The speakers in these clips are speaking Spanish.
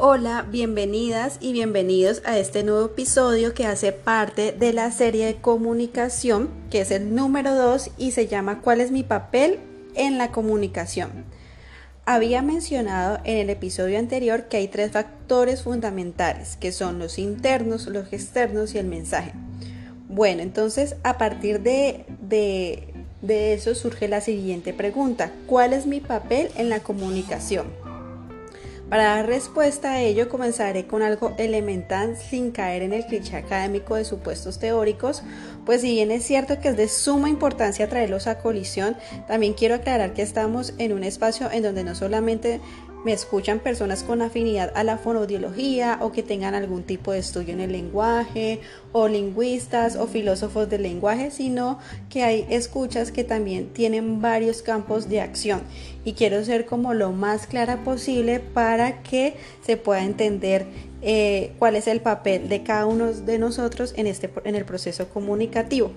Hola, bienvenidas y bienvenidos a este nuevo episodio que hace parte de la serie de comunicación, que es el número 2 y se llama ¿Cuál es mi papel en la comunicación? Había mencionado en el episodio anterior que hay tres factores fundamentales, que son los internos, los externos y el mensaje. Bueno, entonces a partir de, de, de eso surge la siguiente pregunta. ¿Cuál es mi papel en la comunicación? Para dar respuesta a ello comenzaré con algo elemental sin caer en el cliché académico de supuestos teóricos, pues si bien es cierto que es de suma importancia traerlos a colisión, también quiero aclarar que estamos en un espacio en donde no solamente me escuchan personas con afinidad a la fonodiología o que tengan algún tipo de estudio en el lenguaje o lingüistas o filósofos del lenguaje, sino que hay escuchas que también tienen varios campos de acción y quiero ser como lo más clara posible para que se pueda entender eh, cuál es el papel de cada uno de nosotros en, este, en el proceso comunicativo.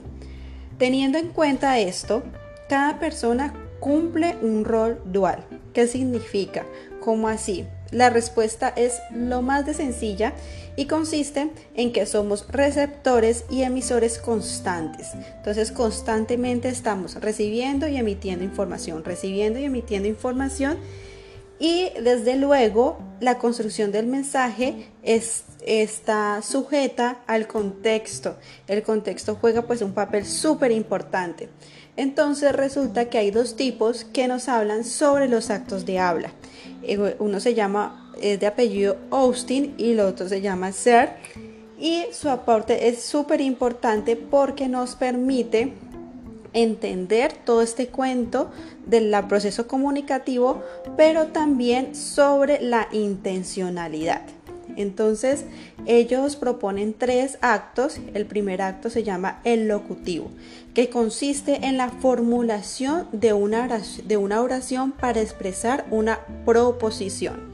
Teniendo en cuenta esto, cada persona cumple un rol dual. ¿Qué significa? ¿Cómo así? La respuesta es lo más de sencilla y consiste en que somos receptores y emisores constantes. Entonces constantemente estamos recibiendo y emitiendo información, recibiendo y emitiendo información y desde luego la construcción del mensaje es, está sujeta al contexto. El contexto juega pues un papel súper importante. Entonces resulta que hay dos tipos que nos hablan sobre los actos de habla. Eh, uno se llama, es de apellido Austin y el otro se llama Ser. Y su aporte es súper importante porque nos permite entender todo este cuento del proceso comunicativo, pero también sobre la intencionalidad. Entonces, ellos proponen tres actos. El primer acto se llama el locutivo, que consiste en la formulación de una oración, de una oración para expresar una proposición.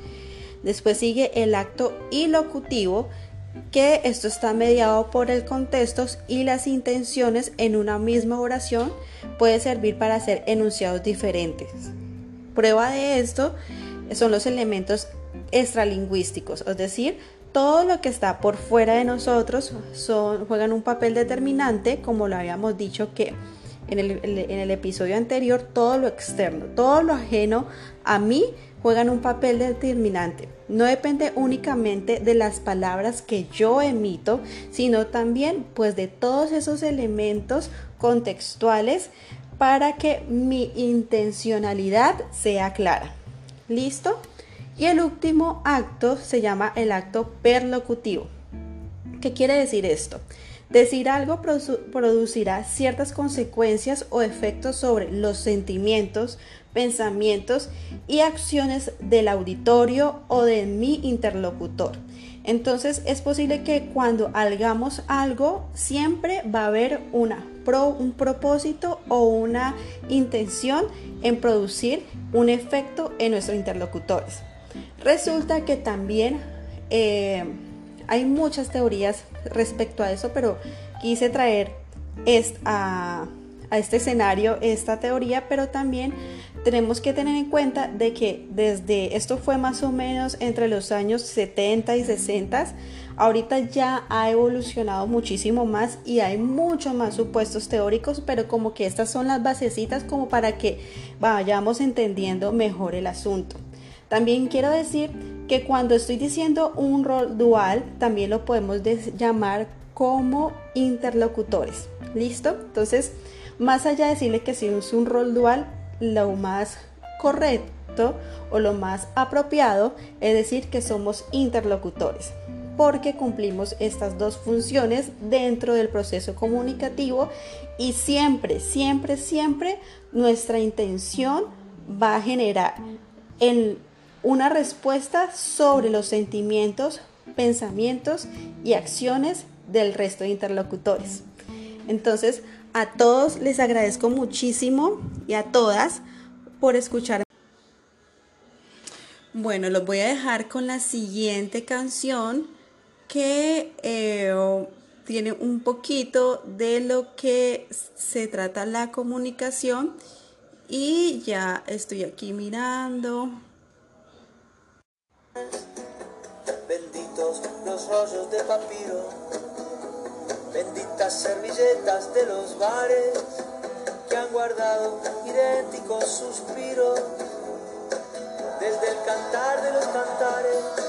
Después sigue el acto ilocutivo, que esto está mediado por el contexto y las intenciones en una misma oración puede servir para hacer enunciados diferentes. Prueba de esto son los elementos extralingüísticos, es decir, todo lo que está por fuera de nosotros son, juegan un papel determinante, como lo habíamos dicho que en el, episodio anterior, todo lo externo, todo lo ajeno a mí juegan un papel determinante. No depende únicamente de las palabras que yo emito, sino también pues de todos esos elementos contextuales para que mi intencionalidad sea clara. ¿Listo? Y el último acto se llama el acto perlocutivo. ¿Qué quiere decir esto? Decir algo producirá ciertas consecuencias o efectos sobre los sentimientos, pensamientos y acciones del auditorio o de mi interlocutor. Entonces es posible que cuando hagamos algo siempre va a haber una un propósito o una intención en producir un efecto en nuestros interlocutores. Resulta que también eh, hay muchas teorías respecto a eso, pero quise traer a, a este escenario esta teoría, pero también tenemos que tener en cuenta de que desde esto fue más o menos entre los años 70 y 60, ahorita ya ha evolucionado muchísimo más y hay muchos más supuestos teóricos, pero como que estas son las basecitas como para que vayamos entendiendo mejor el asunto. También quiero decir que cuando estoy diciendo un rol dual, también lo podemos llamar como interlocutores. ¿Listo? Entonces, más allá de decirle que si es un rol dual, lo más correcto o lo más apropiado es decir que somos interlocutores porque cumplimos estas dos funciones dentro del proceso comunicativo y siempre, siempre, siempre nuestra intención va a generar en una respuesta sobre los sentimientos, pensamientos y acciones del resto de interlocutores. Entonces, a todos les agradezco muchísimo y a todas por escuchar. Bueno, los voy a dejar con la siguiente canción que eh, tiene un poquito de lo que se trata la comunicación y ya estoy aquí mirando. Benditos los rollos de papiro, benditas servilletas de los bares que han guardado idénticos suspiros desde el cantar de los cantares.